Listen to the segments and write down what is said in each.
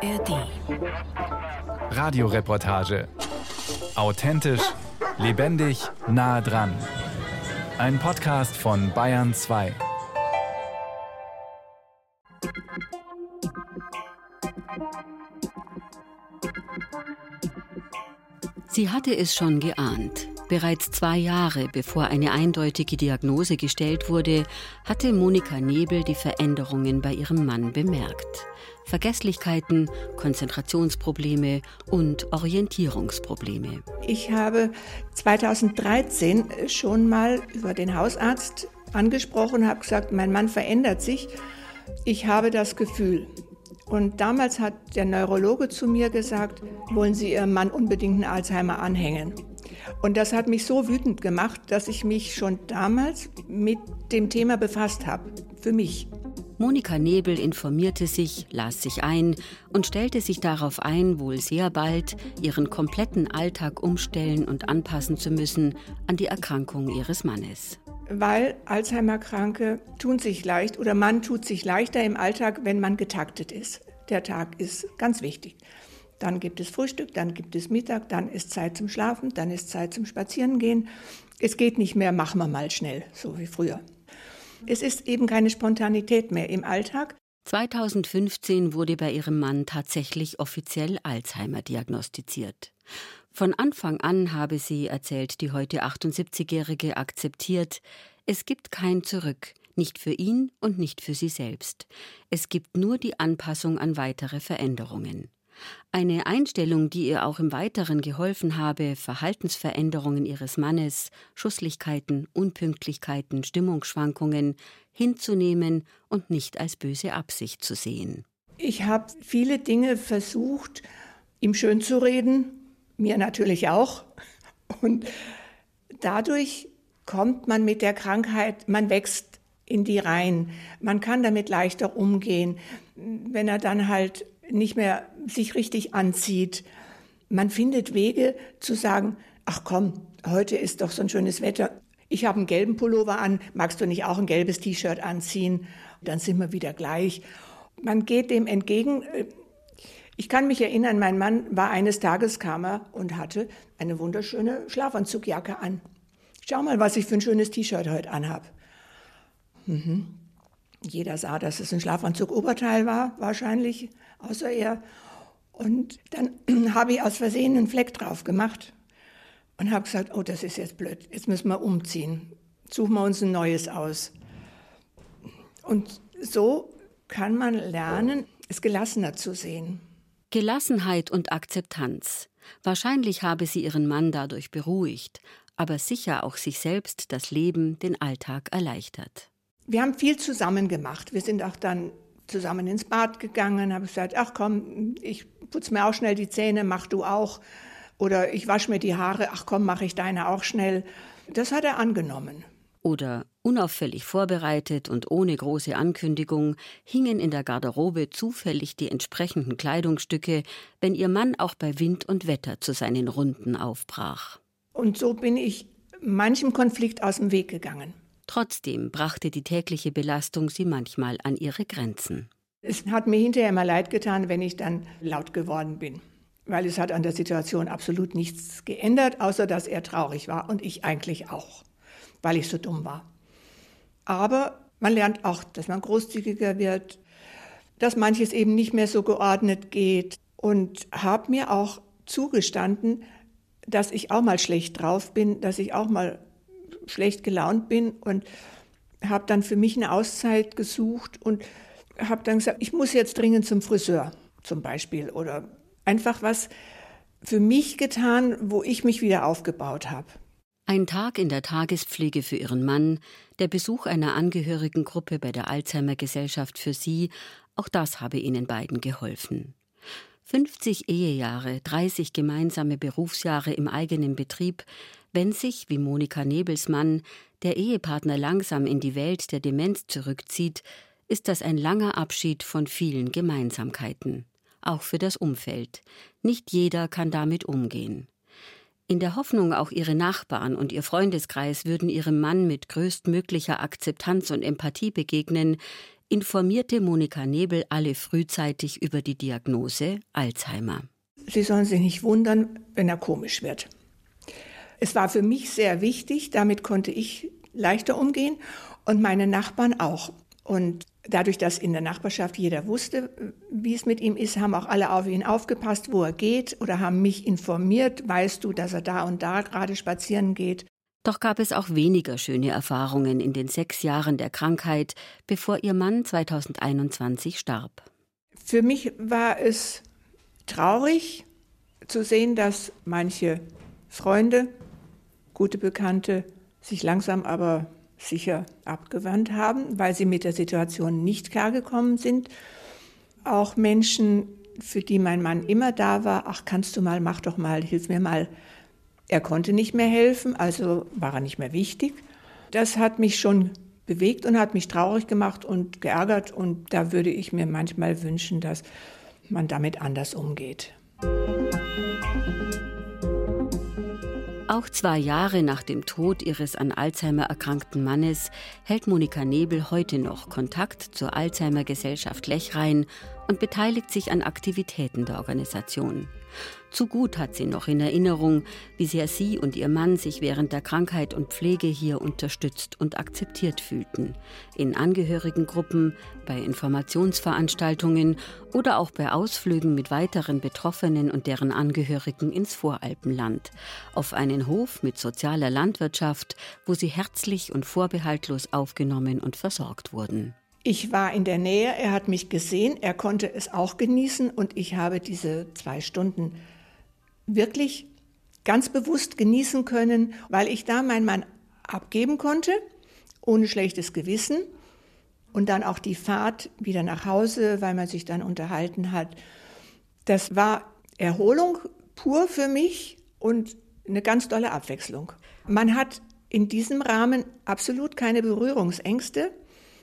ARD. Radioreportage. Authentisch, lebendig, nah dran. Ein Podcast von Bayern 2. Sie hatte es schon geahnt. Bereits zwei Jahre bevor eine eindeutige Diagnose gestellt wurde, hatte Monika Nebel die Veränderungen bei ihrem Mann bemerkt. Vergesslichkeiten, Konzentrationsprobleme und Orientierungsprobleme. Ich habe 2013 schon mal über den Hausarzt angesprochen, habe gesagt, mein Mann verändert sich. Ich habe das Gefühl. Und damals hat der Neurologe zu mir gesagt, wollen Sie Ihrem Mann unbedingt einen Alzheimer anhängen. Und das hat mich so wütend gemacht, dass ich mich schon damals mit dem Thema befasst habe, für mich. Monika Nebel informierte sich, las sich ein und stellte sich darauf ein, wohl sehr bald ihren kompletten Alltag umstellen und anpassen zu müssen an die Erkrankung ihres Mannes. Weil Alzheimer-Kranke tun sich leicht oder man tut sich leichter im Alltag, wenn man getaktet ist. Der Tag ist ganz wichtig. Dann gibt es Frühstück, dann gibt es Mittag, dann ist Zeit zum Schlafen, dann ist Zeit zum Spazierengehen. Es geht nicht mehr, machen wir mal schnell, so wie früher. Es ist eben keine Spontanität mehr im Alltag. 2015 wurde bei ihrem Mann tatsächlich offiziell Alzheimer diagnostiziert. Von Anfang an habe sie, erzählt die heute 78-Jährige, akzeptiert, es gibt kein Zurück, nicht für ihn und nicht für sie selbst. Es gibt nur die Anpassung an weitere Veränderungen. Eine Einstellung, die ihr auch im Weiteren geholfen habe, Verhaltensveränderungen ihres Mannes, Schusslichkeiten, Unpünktlichkeiten, Stimmungsschwankungen hinzunehmen und nicht als böse Absicht zu sehen. Ich habe viele Dinge versucht, ihm schön zu reden, mir natürlich auch. Und dadurch kommt man mit der Krankheit, man wächst in die Reihen. Man kann damit leichter umgehen. Wenn er dann halt nicht mehr sich richtig anzieht. Man findet Wege zu sagen, ach komm, heute ist doch so ein schönes Wetter. Ich habe einen gelben Pullover an, magst du nicht auch ein gelbes T-Shirt anziehen? Dann sind wir wieder gleich. Man geht dem entgegen. Ich kann mich erinnern, mein Mann war eines Tages kam er und hatte eine wunderschöne Schlafanzugjacke an. Schau mal, was ich für ein schönes T-Shirt heute anhab. Mhm. Jeder sah, dass es ein Schlafanzug-Oberteil war, wahrscheinlich, außer er. Und dann habe ich aus Versehen einen Fleck drauf gemacht und habe gesagt, oh, das ist jetzt blöd, jetzt müssen wir umziehen. Suchen wir uns ein neues aus. Und so kann man lernen, es gelassener zu sehen. Gelassenheit und Akzeptanz. Wahrscheinlich habe sie ihren Mann dadurch beruhigt, aber sicher auch sich selbst das Leben, den Alltag erleichtert. Wir haben viel zusammen gemacht. Wir sind auch dann zusammen ins Bad gegangen, habe gesagt, ach komm, ich putze mir auch schnell die Zähne, mach du auch. Oder ich wasche mir die Haare, ach komm, mache ich deine auch schnell. Das hat er angenommen. Oder unauffällig vorbereitet und ohne große Ankündigung hingen in der Garderobe zufällig die entsprechenden Kleidungsstücke, wenn ihr Mann auch bei Wind und Wetter zu seinen Runden aufbrach. Und so bin ich manchem Konflikt aus dem Weg gegangen. Trotzdem brachte die tägliche Belastung sie manchmal an ihre Grenzen. Es hat mir hinterher immer leid getan, wenn ich dann laut geworden bin, weil es hat an der Situation absolut nichts geändert, außer dass er traurig war und ich eigentlich auch, weil ich so dumm war. Aber man lernt auch, dass man großzügiger wird, dass manches eben nicht mehr so geordnet geht und habe mir auch zugestanden, dass ich auch mal schlecht drauf bin, dass ich auch mal schlecht gelaunt bin und habe dann für mich eine Auszeit gesucht und habe dann gesagt, ich muss jetzt dringend zum Friseur zum Beispiel oder einfach was für mich getan, wo ich mich wieder aufgebaut habe. Ein Tag in der Tagespflege für ihren Mann, der Besuch einer Angehörigengruppe bei der Alzheimer Gesellschaft für sie, auch das habe ihnen beiden geholfen. 50 Ehejahre, 30 gemeinsame Berufsjahre im eigenen Betrieb, wenn sich, wie Monika Nebelsmann, der Ehepartner langsam in die Welt der Demenz zurückzieht, ist das ein langer Abschied von vielen Gemeinsamkeiten, auch für das Umfeld. Nicht jeder kann damit umgehen. In der Hoffnung, auch ihre Nachbarn und ihr Freundeskreis würden ihrem Mann mit größtmöglicher Akzeptanz und Empathie begegnen, informierte Monika Nebel alle frühzeitig über die Diagnose Alzheimer. Sie sollen sich nicht wundern, wenn er komisch wird. Es war für mich sehr wichtig, damit konnte ich leichter umgehen und meine Nachbarn auch. Und dadurch, dass in der Nachbarschaft jeder wusste, wie es mit ihm ist, haben auch alle auf ihn aufgepasst, wo er geht oder haben mich informiert, weißt du, dass er da und da gerade spazieren geht. Doch gab es auch weniger schöne Erfahrungen in den sechs Jahren der Krankheit, bevor ihr Mann 2021 starb. Für mich war es traurig zu sehen, dass manche Freunde, gute Bekannte sich langsam aber sicher abgewandt haben, weil sie mit der Situation nicht klargekommen sind. Auch Menschen, für die mein Mann immer da war, ach kannst du mal, mach doch mal, hilf mir mal. Er konnte nicht mehr helfen, also war er nicht mehr wichtig. Das hat mich schon bewegt und hat mich traurig gemacht und geärgert und da würde ich mir manchmal wünschen, dass man damit anders umgeht. Auch zwei Jahre nach dem Tod ihres an Alzheimer erkrankten Mannes hält Monika Nebel heute noch Kontakt zur Alzheimer Gesellschaft Lechrein und beteiligt sich an Aktivitäten der Organisation. Zu gut hat sie noch in Erinnerung, wie sehr sie und ihr Mann sich während der Krankheit und Pflege hier unterstützt und akzeptiert fühlten. In Angehörigengruppen, bei Informationsveranstaltungen oder auch bei Ausflügen mit weiteren Betroffenen und deren Angehörigen ins Voralpenland. Auf einen Hof mit sozialer Landwirtschaft, wo sie herzlich und vorbehaltlos aufgenommen und versorgt wurden. Ich war in der Nähe, er hat mich gesehen, er konnte es auch genießen und ich habe diese zwei Stunden wirklich ganz bewusst genießen können, weil ich da meinen Mann abgeben konnte, ohne schlechtes Gewissen. Und dann auch die Fahrt wieder nach Hause, weil man sich dann unterhalten hat. Das war Erholung pur für mich und eine ganz tolle Abwechslung. Man hat in diesem Rahmen absolut keine Berührungsängste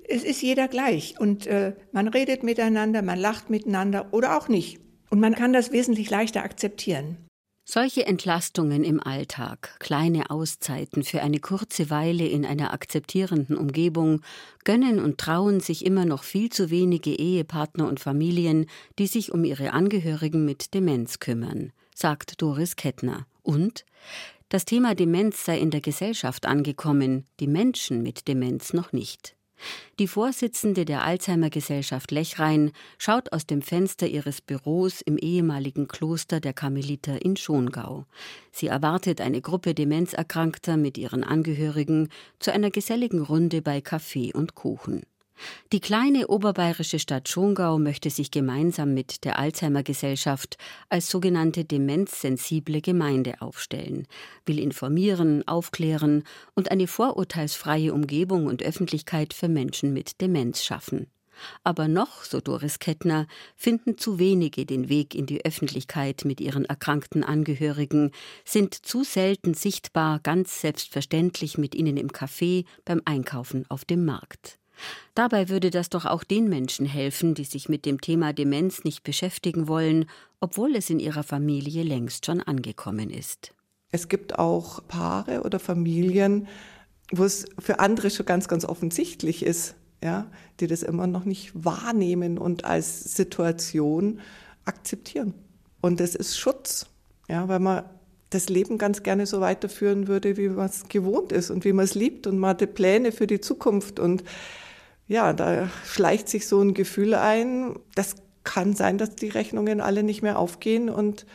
es ist jeder gleich und äh, man redet miteinander, man lacht miteinander oder auch nicht. Und man kann das wesentlich leichter akzeptieren. Solche Entlastungen im Alltag, kleine Auszeiten für eine kurze Weile in einer akzeptierenden Umgebung, gönnen und trauen sich immer noch viel zu wenige Ehepartner und Familien, die sich um ihre Angehörigen mit Demenz kümmern, sagt Doris Kettner. Und das Thema Demenz sei in der Gesellschaft angekommen, die Menschen mit Demenz noch nicht. Die Vorsitzende der Alzheimer Gesellschaft Lechrein schaut aus dem Fenster ihres Büros im ehemaligen Kloster der Karmeliter in Schongau. Sie erwartet eine Gruppe Demenzerkrankter mit ihren Angehörigen zu einer geselligen Runde bei Kaffee und Kuchen. Die kleine oberbayerische Stadt Schongau möchte sich gemeinsam mit der Alzheimer Gesellschaft als sogenannte demenzsensible Gemeinde aufstellen, will informieren, aufklären und eine vorurteilsfreie Umgebung und Öffentlichkeit für Menschen mit Demenz schaffen. Aber noch, so Doris Kettner, finden zu wenige den Weg in die Öffentlichkeit mit ihren erkrankten Angehörigen, sind zu selten sichtbar ganz selbstverständlich mit ihnen im Café, beim Einkaufen auf dem Markt. Dabei würde das doch auch den Menschen helfen, die sich mit dem Thema Demenz nicht beschäftigen wollen, obwohl es in ihrer Familie längst schon angekommen ist. Es gibt auch Paare oder Familien, wo es für andere schon ganz, ganz offensichtlich ist, ja, die das immer noch nicht wahrnehmen und als Situation akzeptieren. Und das ist Schutz, ja, weil man das Leben ganz gerne so weiterführen würde, wie man es gewohnt ist und wie man es liebt und man hatte Pläne für die Zukunft und ja, da schleicht sich so ein Gefühl ein, das kann sein, dass die Rechnungen alle nicht mehr aufgehen und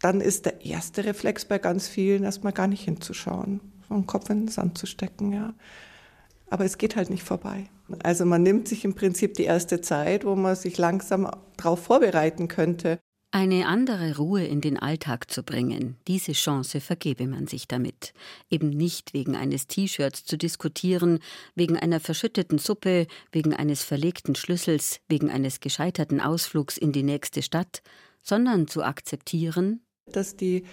dann ist der erste Reflex bei ganz vielen erstmal gar nicht hinzuschauen, so Kopf in den Sand zu stecken, ja. Aber es geht halt nicht vorbei. Also man nimmt sich im Prinzip die erste Zeit, wo man sich langsam darauf vorbereiten könnte. Eine andere Ruhe in den Alltag zu bringen, diese Chance vergebe man sich damit. Eben nicht wegen eines T-Shirts zu diskutieren, wegen einer verschütteten Suppe, wegen eines verlegten Schlüssels, wegen eines gescheiterten Ausflugs in die nächste Stadt, sondern zu akzeptieren, dass die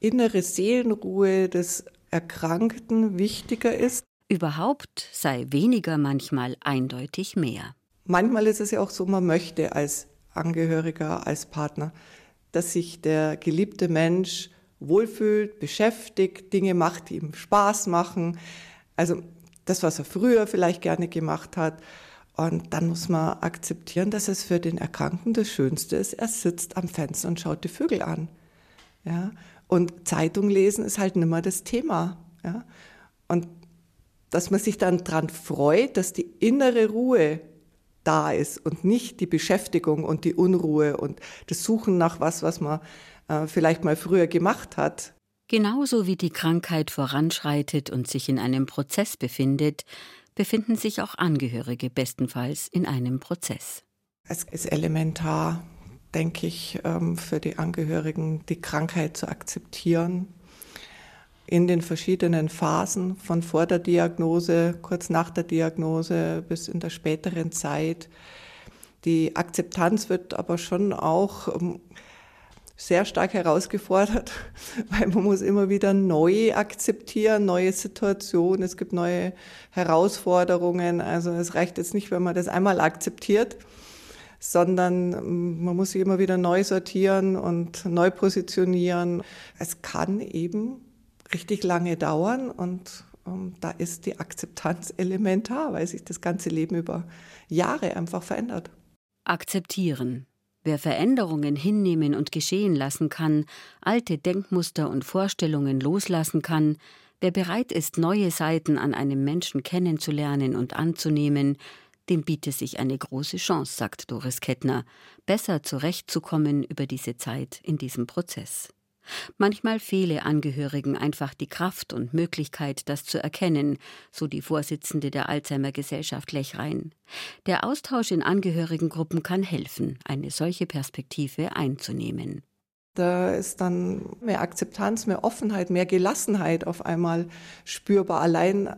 innere Seelenruhe des Erkrankten wichtiger ist. Überhaupt sei weniger manchmal eindeutig mehr. Manchmal ist es ja auch so, man möchte als Angehöriger, als Partner, dass sich der geliebte Mensch wohlfühlt, beschäftigt, Dinge macht, die ihm Spaß machen. Also das, was er früher vielleicht gerne gemacht hat. Und dann muss man akzeptieren, dass es für den Erkrankten das Schönste ist, er sitzt am Fenster und schaut die Vögel an. Ja? Und Zeitung lesen ist halt nimmer das Thema. Ja? Und dass man sich dann daran freut, dass die innere Ruhe da ist und nicht die Beschäftigung und die Unruhe und das Suchen nach was, was man äh, vielleicht mal früher gemacht hat. Genauso wie die Krankheit voranschreitet und sich in einem Prozess befindet, befinden sich auch Angehörige bestenfalls in einem Prozess. Es ist elementar, denke ich, ähm, für die Angehörigen, die Krankheit zu akzeptieren, in den verschiedenen Phasen von vor der Diagnose, kurz nach der Diagnose bis in der späteren Zeit. Die Akzeptanz wird aber schon auch ähm, sehr stark herausgefordert, weil man muss immer wieder neu akzeptieren, neue Situationen, es gibt neue Herausforderungen. Also es reicht jetzt nicht, wenn man das einmal akzeptiert, sondern ähm, man muss sich immer wieder neu sortieren und neu positionieren. Es kann eben richtig lange dauern und ähm, da ist die Akzeptanz elementar, weil sich das ganze Leben über Jahre einfach verändert. Akzeptieren. Wer Veränderungen hinnehmen und geschehen lassen kann, alte Denkmuster und Vorstellungen loslassen kann, wer bereit ist, neue Seiten an einem Menschen kennenzulernen und anzunehmen, dem bietet sich eine große Chance, sagt Doris Kettner, besser zurechtzukommen über diese Zeit in diesem Prozess. Manchmal fehle Angehörigen einfach die Kraft und Möglichkeit, das zu erkennen, so die Vorsitzende der Alzheimer Gesellschaft Lechrein. Der Austausch in Angehörigengruppen kann helfen, eine solche Perspektive einzunehmen. Da ist dann mehr Akzeptanz, mehr Offenheit, mehr Gelassenheit auf einmal spürbar. Allein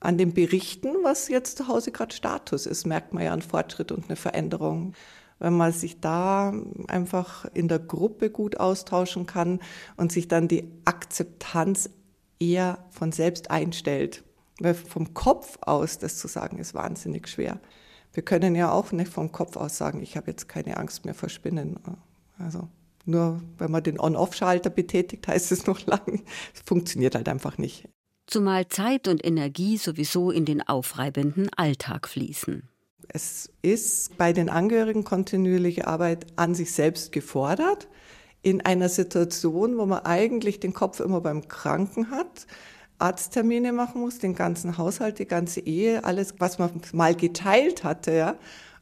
an dem Berichten, was jetzt zu Hause gerade Status ist, merkt man ja einen Fortschritt und eine Veränderung wenn man sich da einfach in der Gruppe gut austauschen kann und sich dann die Akzeptanz eher von selbst einstellt. Weil vom Kopf aus das zu sagen, ist wahnsinnig schwer. Wir können ja auch nicht vom Kopf aus sagen, ich habe jetzt keine Angst mehr vor Spinnen. Also nur wenn man den On-Off-Schalter betätigt, heißt es noch lange. Es funktioniert halt einfach nicht. Zumal Zeit und Energie sowieso in den aufreibenden Alltag fließen. Es ist bei den Angehörigen kontinuierliche Arbeit an sich selbst gefordert, in einer Situation, wo man eigentlich den Kopf immer beim Kranken hat, Arzttermine machen muss, den ganzen Haushalt, die ganze Ehe, alles, was man mal geteilt hatte, ja,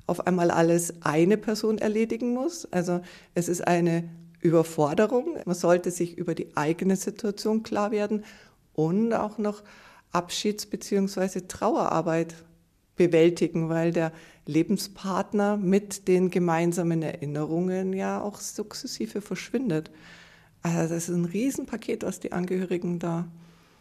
auf einmal alles eine Person erledigen muss. Also es ist eine Überforderung. Man sollte sich über die eigene Situation klar werden und auch noch Abschieds- bzw. Trauerarbeit bewältigen, weil der Lebenspartner mit den gemeinsamen Erinnerungen ja auch sukzessive verschwindet. Also das ist ein Riesenpaket, was die Angehörigen da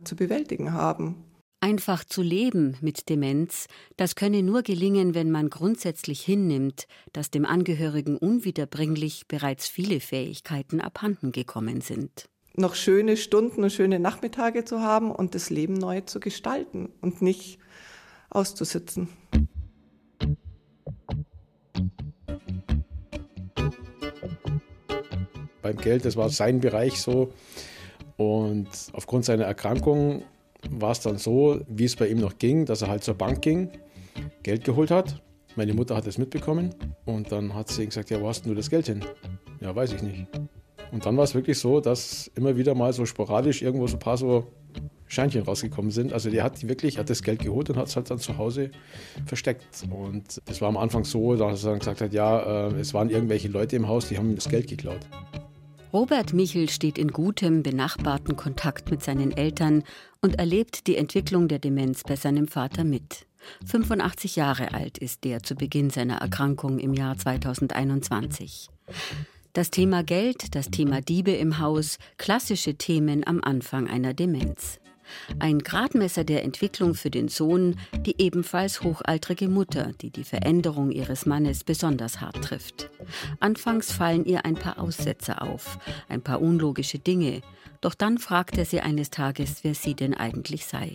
zu bewältigen haben. Einfach zu leben mit Demenz, das könne nur gelingen, wenn man grundsätzlich hinnimmt, dass dem Angehörigen unwiederbringlich bereits viele Fähigkeiten abhanden gekommen sind. Noch schöne Stunden und schöne Nachmittage zu haben und das Leben neu zu gestalten und nicht auszusitzen. Beim Geld, das war sein Bereich so. Und aufgrund seiner Erkrankung war es dann so, wie es bei ihm noch ging, dass er halt zur Bank ging, Geld geholt hat. Meine Mutter hat es mitbekommen und dann hat sie gesagt, ja, wo hast du das Geld hin? Ja, weiß ich nicht. Und dann war es wirklich so, dass immer wieder mal so sporadisch irgendwo so ein paar so Scheinchen rausgekommen sind. Also der hat wirklich, hat das Geld geholt und hat es halt dann zu Hause versteckt. Und das war am Anfang so, dass er dann gesagt hat, ja, äh, es waren irgendwelche Leute im Haus, die haben das Geld geklaut. Robert Michel steht in gutem, benachbarten Kontakt mit seinen Eltern und erlebt die Entwicklung der Demenz bei seinem Vater mit. 85 Jahre alt ist der zu Beginn seiner Erkrankung im Jahr 2021. Das Thema Geld, das Thema Diebe im Haus, klassische Themen am Anfang einer Demenz. Ein Gradmesser der Entwicklung für den Sohn, die ebenfalls hochaltrige Mutter, die die Veränderung ihres Mannes besonders hart trifft. Anfangs fallen ihr ein paar Aussätze auf, ein paar unlogische Dinge, doch dann fragt er sie eines Tages, wer sie denn eigentlich sei.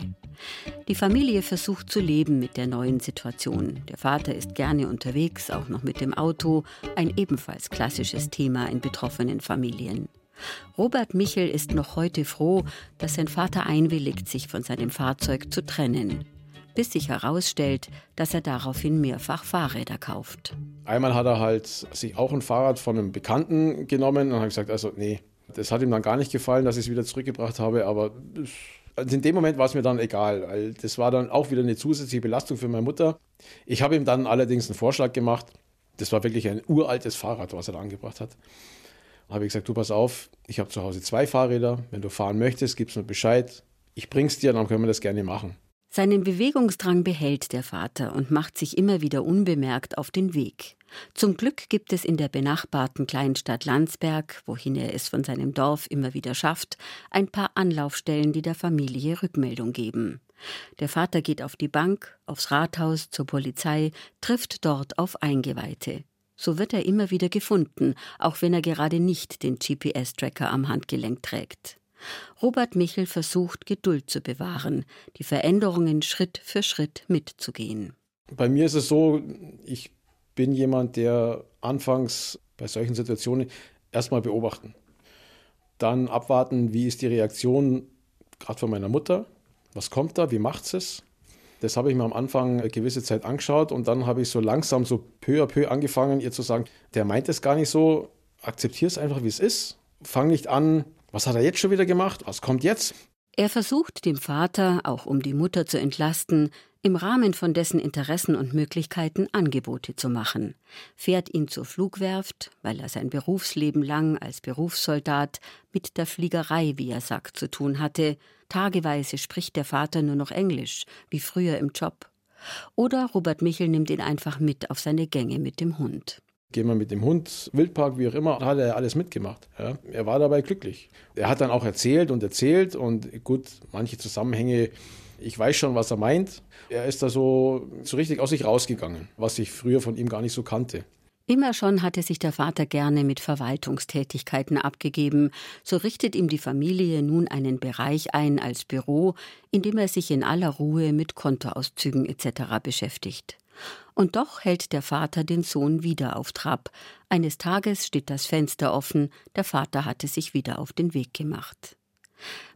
Die Familie versucht zu leben mit der neuen Situation. Der Vater ist gerne unterwegs, auch noch mit dem Auto, ein ebenfalls klassisches Thema in betroffenen Familien. Robert Michel ist noch heute froh, dass sein Vater einwilligt, sich von seinem Fahrzeug zu trennen. bis sich herausstellt, dass er daraufhin mehrfach Fahrräder kauft. Einmal hat er halt sich auch ein Fahrrad von einem Bekannten genommen und hat gesagt, also nee, das hat ihm dann gar nicht gefallen, dass ich es wieder zurückgebracht habe, aber also in dem Moment war es mir dann egal, weil das war dann auch wieder eine zusätzliche Belastung für meine Mutter. Ich habe ihm dann allerdings einen Vorschlag gemacht. Das war wirklich ein uraltes Fahrrad, was er da angebracht hat. Habe ich gesagt, du pass auf, ich habe zu Hause zwei Fahrräder. Wenn du fahren möchtest, gib's mir Bescheid. Ich bring's dir, dann können wir das gerne machen. Seinen Bewegungsdrang behält der Vater und macht sich immer wieder unbemerkt auf den Weg. Zum Glück gibt es in der benachbarten Kleinstadt Landsberg, wohin er es von seinem Dorf immer wieder schafft, ein paar Anlaufstellen, die der Familie Rückmeldung geben. Der Vater geht auf die Bank, aufs Rathaus, zur Polizei, trifft dort auf Eingeweihte. So wird er immer wieder gefunden, auch wenn er gerade nicht den GPS-Tracker am Handgelenk trägt. Robert Michel versucht, Geduld zu bewahren, die Veränderungen Schritt für Schritt mitzugehen. Bei mir ist es so, ich bin jemand, der anfangs bei solchen Situationen erstmal beobachten. Dann abwarten, wie ist die Reaktion gerade von meiner Mutter, was kommt da, wie macht es. Das habe ich mir am Anfang eine gewisse Zeit angeschaut und dann habe ich so langsam, so peu à peu angefangen, ihr zu sagen, der meint es gar nicht so, akzeptiere es einfach, wie es ist. Fang nicht an, was hat er jetzt schon wieder gemacht? Was kommt jetzt? Er versucht dem Vater, auch um die Mutter zu entlasten, im Rahmen von dessen Interessen und Möglichkeiten Angebote zu machen, fährt ihn zur Flugwerft, weil er sein Berufsleben lang als Berufssoldat mit der Fliegerei, wie er sagt, zu tun hatte, tageweise spricht der Vater nur noch Englisch, wie früher im Job. Oder Robert Michel nimmt ihn einfach mit auf seine Gänge mit dem Hund. Gehen wir mit dem Hund, Wildpark, wie auch immer, hat er alles mitgemacht. Ja. Er war dabei glücklich. Er hat dann auch erzählt und erzählt und gut, manche Zusammenhänge, ich weiß schon, was er meint. Er ist da so, so richtig aus sich rausgegangen, was ich früher von ihm gar nicht so kannte. Immer schon hatte sich der Vater gerne mit Verwaltungstätigkeiten abgegeben. So richtet ihm die Familie nun einen Bereich ein als Büro, in dem er sich in aller Ruhe mit Kontoauszügen etc. beschäftigt. Und doch hält der Vater den Sohn wieder auf Trab. Eines Tages steht das Fenster offen, der Vater hatte sich wieder auf den Weg gemacht.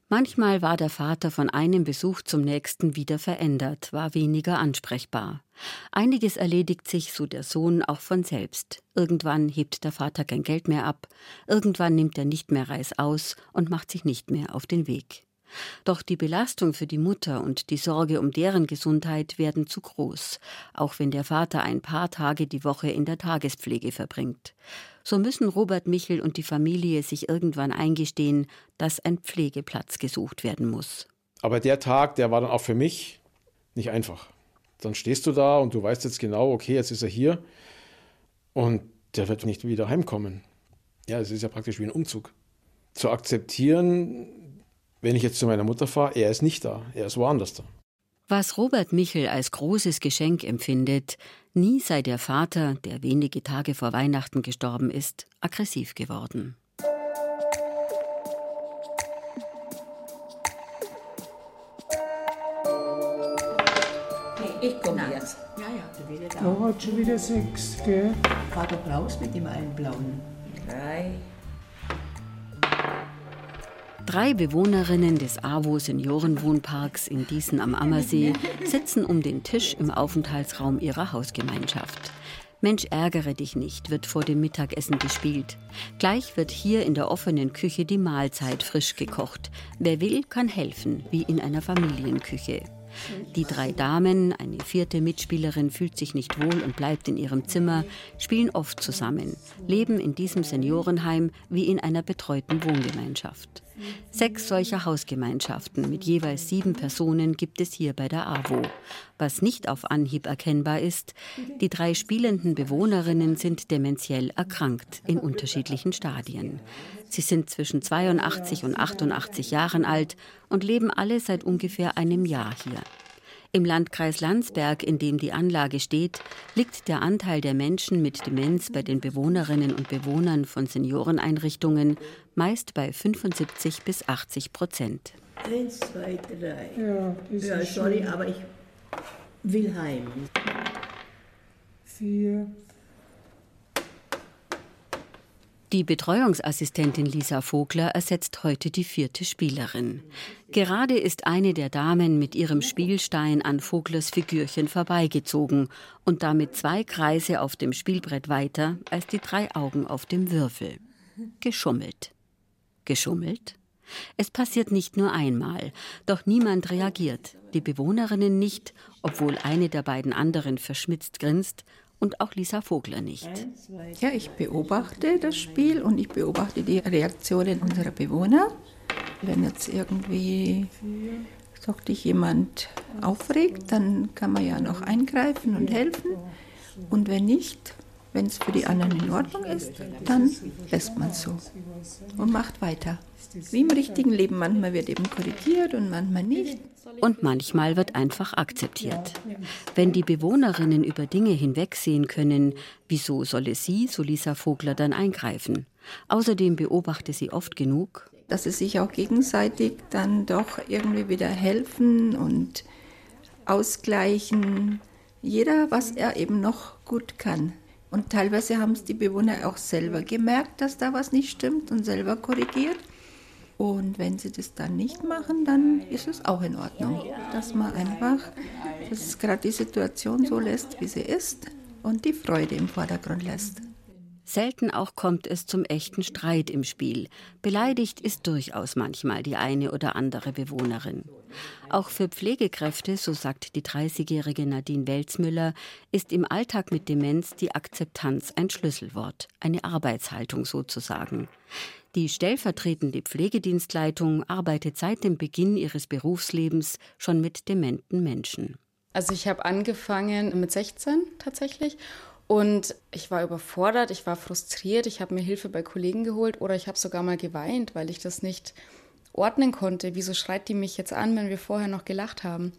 Manchmal war der Vater von einem Besuch zum nächsten wieder verändert, war weniger ansprechbar. Einiges erledigt sich, so der Sohn, auch von selbst. Irgendwann hebt der Vater kein Geld mehr ab, irgendwann nimmt er nicht mehr Reis aus und macht sich nicht mehr auf den Weg. Doch die Belastung für die Mutter und die Sorge um deren Gesundheit werden zu groß, auch wenn der Vater ein paar Tage die Woche in der Tagespflege verbringt. So müssen Robert Michel und die Familie sich irgendwann eingestehen, dass ein Pflegeplatz gesucht werden muss. Aber der Tag, der war dann auch für mich nicht einfach. Dann stehst du da und du weißt jetzt genau, okay, jetzt ist er hier und der wird nicht wieder heimkommen. Ja, es ist ja praktisch wie ein Umzug. Zu akzeptieren, wenn ich jetzt zu meiner Mutter fahre, er ist nicht da, er ist woanders da. Was Robert Michel als großes Geschenk empfindet, nie sei der Vater, der wenige Tage vor Weihnachten gestorben ist, aggressiv geworden. Ich komme jetzt. Ja, ja, wieder da. Oh, hat schon wieder sechs, gell? Vater Blaus mit dem einen blauen. Drei Bewohnerinnen des AWO Seniorenwohnparks in Diesen am Ammersee sitzen um den Tisch im Aufenthaltsraum ihrer Hausgemeinschaft. Mensch, ärgere dich nicht, wird vor dem Mittagessen gespielt. Gleich wird hier in der offenen Küche die Mahlzeit frisch gekocht. Wer will, kann helfen, wie in einer Familienküche. Die drei Damen, eine vierte Mitspielerin fühlt sich nicht wohl und bleibt in ihrem Zimmer, spielen oft zusammen, leben in diesem Seniorenheim wie in einer betreuten Wohngemeinschaft. Sechs solcher Hausgemeinschaften mit jeweils sieben Personen gibt es hier bei der AWO. Was nicht auf Anhieb erkennbar ist, die drei spielenden Bewohnerinnen sind dementiell erkrankt in unterschiedlichen Stadien. Sie sind zwischen 82 und 88 Jahren alt und leben alle seit ungefähr einem Jahr hier. Im Landkreis Landsberg, in dem die Anlage steht, liegt der Anteil der Menschen mit Demenz bei den Bewohnerinnen und Bewohnern von Senioreneinrichtungen meist bei 75 bis 80 Prozent. Eins, zwei, drei. Ja, ja sorry, schön. aber ich will heim. Vier, Die Betreuungsassistentin Lisa Vogler ersetzt heute die vierte Spielerin. Gerade ist eine der Damen mit ihrem Spielstein an Voglers Figürchen vorbeigezogen und damit zwei Kreise auf dem Spielbrett weiter als die drei Augen auf dem Würfel. Geschummelt. Geschummelt? Es passiert nicht nur einmal, doch niemand reagiert, die Bewohnerinnen nicht, obwohl eine der beiden anderen verschmitzt grinst und auch Lisa Vogler nicht. Ja, ich beobachte das Spiel und ich beobachte die Reaktionen unserer Bewohner. Wenn jetzt irgendwie sagt dich jemand aufregt, dann kann man ja noch eingreifen und helfen. Und wenn nicht, wenn es für die anderen in Ordnung ist, dann lässt man es so und macht weiter. Wie im richtigen Leben, manchmal wird eben korrigiert und manchmal nicht. Und manchmal wird einfach akzeptiert. Wenn die Bewohnerinnen über Dinge hinwegsehen können, wieso solle sie, so Lisa Vogler, dann eingreifen? Außerdem beobachte sie oft genug, dass sie sich auch gegenseitig dann doch irgendwie wieder helfen und ausgleichen. Jeder, was er eben noch gut kann. Und teilweise haben es die Bewohner auch selber gemerkt, dass da was nicht stimmt und selber korrigiert. Und wenn sie das dann nicht machen, dann ist es auch in Ordnung, dass man einfach, dass gerade die Situation so lässt, wie sie ist und die Freude im Vordergrund lässt. Selten auch kommt es zum echten Streit im Spiel. Beleidigt ist durchaus manchmal die eine oder andere Bewohnerin. Auch für Pflegekräfte, so sagt die 30-jährige Nadine Welzmüller, ist im Alltag mit Demenz die Akzeptanz ein Schlüsselwort, eine Arbeitshaltung sozusagen. Die stellvertretende Pflegedienstleitung arbeitet seit dem Beginn ihres Berufslebens schon mit dementen Menschen. Also ich habe angefangen mit 16 tatsächlich und ich war überfordert, ich war frustriert, ich habe mir Hilfe bei Kollegen geholt oder ich habe sogar mal geweint, weil ich das nicht ordnen konnte. Wieso schreit die mich jetzt an, wenn wir vorher noch gelacht haben?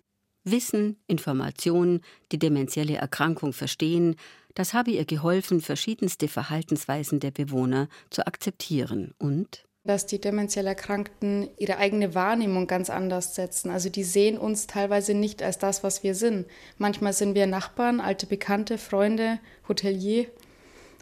Wissen, Information, die demenzielle Erkrankung verstehen, das habe ihr geholfen, verschiedenste Verhaltensweisen der Bewohner zu akzeptieren und dass die demenziell Erkrankten ihre eigene Wahrnehmung ganz anders setzen. Also die sehen uns teilweise nicht als das, was wir sind. Manchmal sind wir Nachbarn, alte Bekannte, Freunde, Hotelier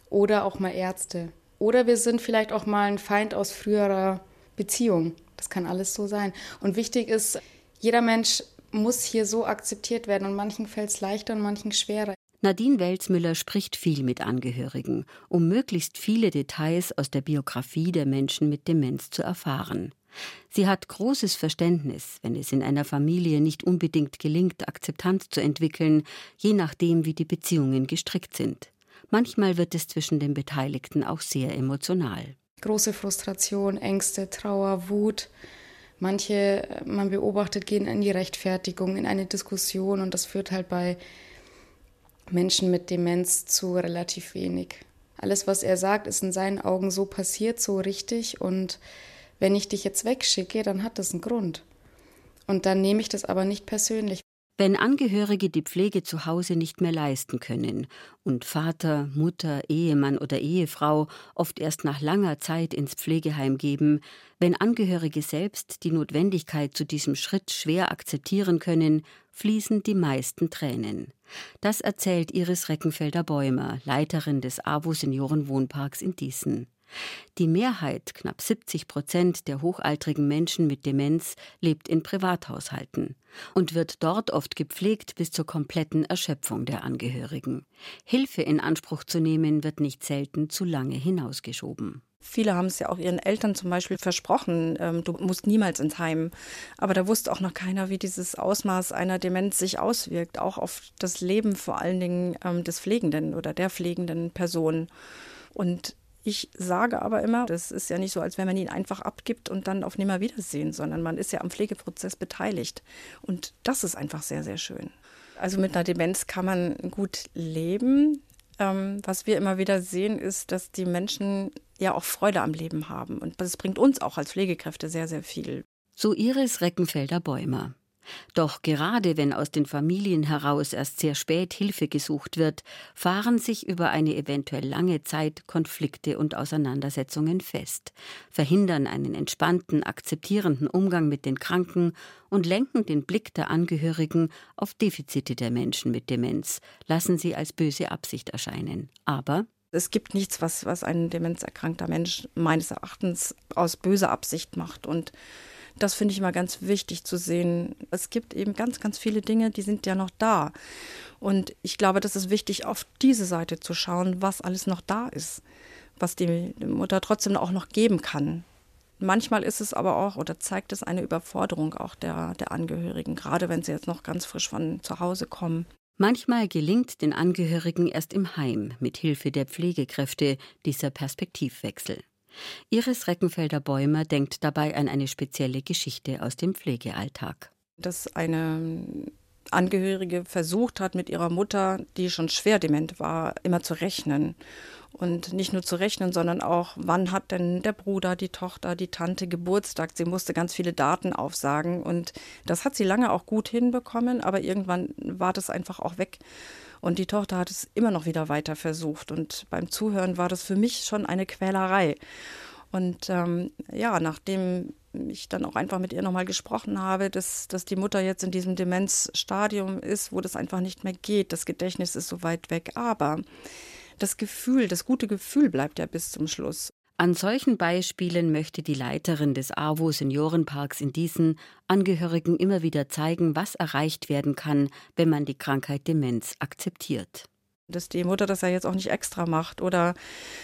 oder auch mal Ärzte. Oder wir sind vielleicht auch mal ein Feind aus früherer Beziehung. Das kann alles so sein. Und wichtig ist, jeder Mensch muss hier so akzeptiert werden und manchen fällt es leichter und manchen schwerer. Nadine Welzmüller spricht viel mit Angehörigen, um möglichst viele Details aus der Biografie der Menschen mit Demenz zu erfahren. Sie hat großes Verständnis, wenn es in einer Familie nicht unbedingt gelingt, Akzeptanz zu entwickeln, je nachdem, wie die Beziehungen gestrickt sind. Manchmal wird es zwischen den Beteiligten auch sehr emotional. Große Frustration, Ängste, Trauer, Wut. Manche, man beobachtet, gehen in die Rechtfertigung, in eine Diskussion und das führt halt bei Menschen mit Demenz zu relativ wenig. Alles, was er sagt, ist in seinen Augen so passiert, so richtig. Und wenn ich dich jetzt wegschicke, dann hat das einen Grund. Und dann nehme ich das aber nicht persönlich. Wenn Angehörige die Pflege zu Hause nicht mehr leisten können und Vater, Mutter, Ehemann oder Ehefrau oft erst nach langer Zeit ins Pflegeheim geben, wenn Angehörige selbst die Notwendigkeit zu diesem Schritt schwer akzeptieren können, fließen die meisten Tränen. Das erzählt Iris Reckenfelder Bäumer, Leiterin des AWO Seniorenwohnparks in Diesen. Die Mehrheit, knapp 70 Prozent der hochaltrigen Menschen mit Demenz, lebt in Privathaushalten und wird dort oft gepflegt bis zur kompletten Erschöpfung der Angehörigen. Hilfe in Anspruch zu nehmen, wird nicht selten zu lange hinausgeschoben. Viele haben es ja auch ihren Eltern zum Beispiel versprochen, ähm, du musst niemals ins Heim. Aber da wusste auch noch keiner, wie dieses Ausmaß einer Demenz sich auswirkt, auch auf das Leben vor allen Dingen ähm, des Pflegenden oder der pflegenden Person. Und ich sage aber immer, das ist ja nicht so, als wenn man ihn einfach abgibt und dann auf Nimmerwiedersehen, sondern man ist ja am Pflegeprozess beteiligt. Und das ist einfach sehr, sehr schön. Also mit einer Demenz kann man gut leben. Ähm, was wir immer wieder sehen, ist, dass die Menschen ja auch Freude am Leben haben. Und das bringt uns auch als Pflegekräfte sehr, sehr viel. So Iris Reckenfelder Bäumer. Doch gerade wenn aus den Familien heraus erst sehr spät Hilfe gesucht wird, fahren sich über eine eventuell lange Zeit Konflikte und Auseinandersetzungen fest, verhindern einen entspannten, akzeptierenden Umgang mit den Kranken und lenken den Blick der Angehörigen auf Defizite der Menschen mit Demenz, lassen sie als böse Absicht erscheinen. Aber Es gibt nichts, was, was ein demenzerkrankter Mensch meines Erachtens aus böser Absicht macht. Und das finde ich immer ganz wichtig zu sehen. Es gibt eben ganz, ganz viele Dinge, die sind ja noch da. Und ich glaube, das ist wichtig, auf diese Seite zu schauen, was alles noch da ist, was die Mutter trotzdem auch noch geben kann. Manchmal ist es aber auch oder zeigt es eine Überforderung auch der, der Angehörigen, gerade wenn sie jetzt noch ganz frisch von zu Hause kommen. Manchmal gelingt den Angehörigen erst im Heim mit Hilfe der Pflegekräfte dieser Perspektivwechsel. Iris Reckenfelder-Bäumer denkt dabei an eine spezielle Geschichte aus dem Pflegealltag. Dass eine Angehörige versucht hat, mit ihrer Mutter, die schon schwer dement war, immer zu rechnen. Und nicht nur zu rechnen, sondern auch, wann hat denn der Bruder, die Tochter, die Tante Geburtstag. Sie musste ganz viele Daten aufsagen. Und das hat sie lange auch gut hinbekommen, aber irgendwann war das einfach auch weg. Und die Tochter hat es immer noch wieder weiter versucht. Und beim Zuhören war das für mich schon eine Quälerei. Und ähm, ja, nachdem ich dann auch einfach mit ihr nochmal gesprochen habe, dass, dass die Mutter jetzt in diesem Demenzstadium ist, wo das einfach nicht mehr geht. Das Gedächtnis ist so weit weg. Aber das Gefühl, das gute Gefühl bleibt ja bis zum Schluss. An solchen Beispielen möchte die Leiterin des AWO Seniorenparks in diesen Angehörigen immer wieder zeigen, was erreicht werden kann, wenn man die Krankheit Demenz akzeptiert dass die Mutter das ja jetzt auch nicht extra macht oder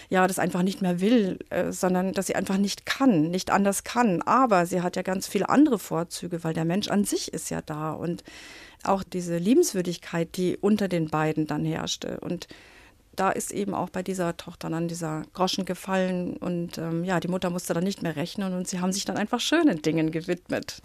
ja, das einfach nicht mehr will, äh, sondern dass sie einfach nicht kann, nicht anders kann. Aber sie hat ja ganz viele andere Vorzüge, weil der Mensch an sich ist ja da und auch diese Liebenswürdigkeit, die unter den beiden dann herrschte. Und da ist eben auch bei dieser Tochter dann dieser Groschen gefallen und ähm, ja, die Mutter musste dann nicht mehr rechnen und sie haben sich dann einfach schönen Dingen gewidmet.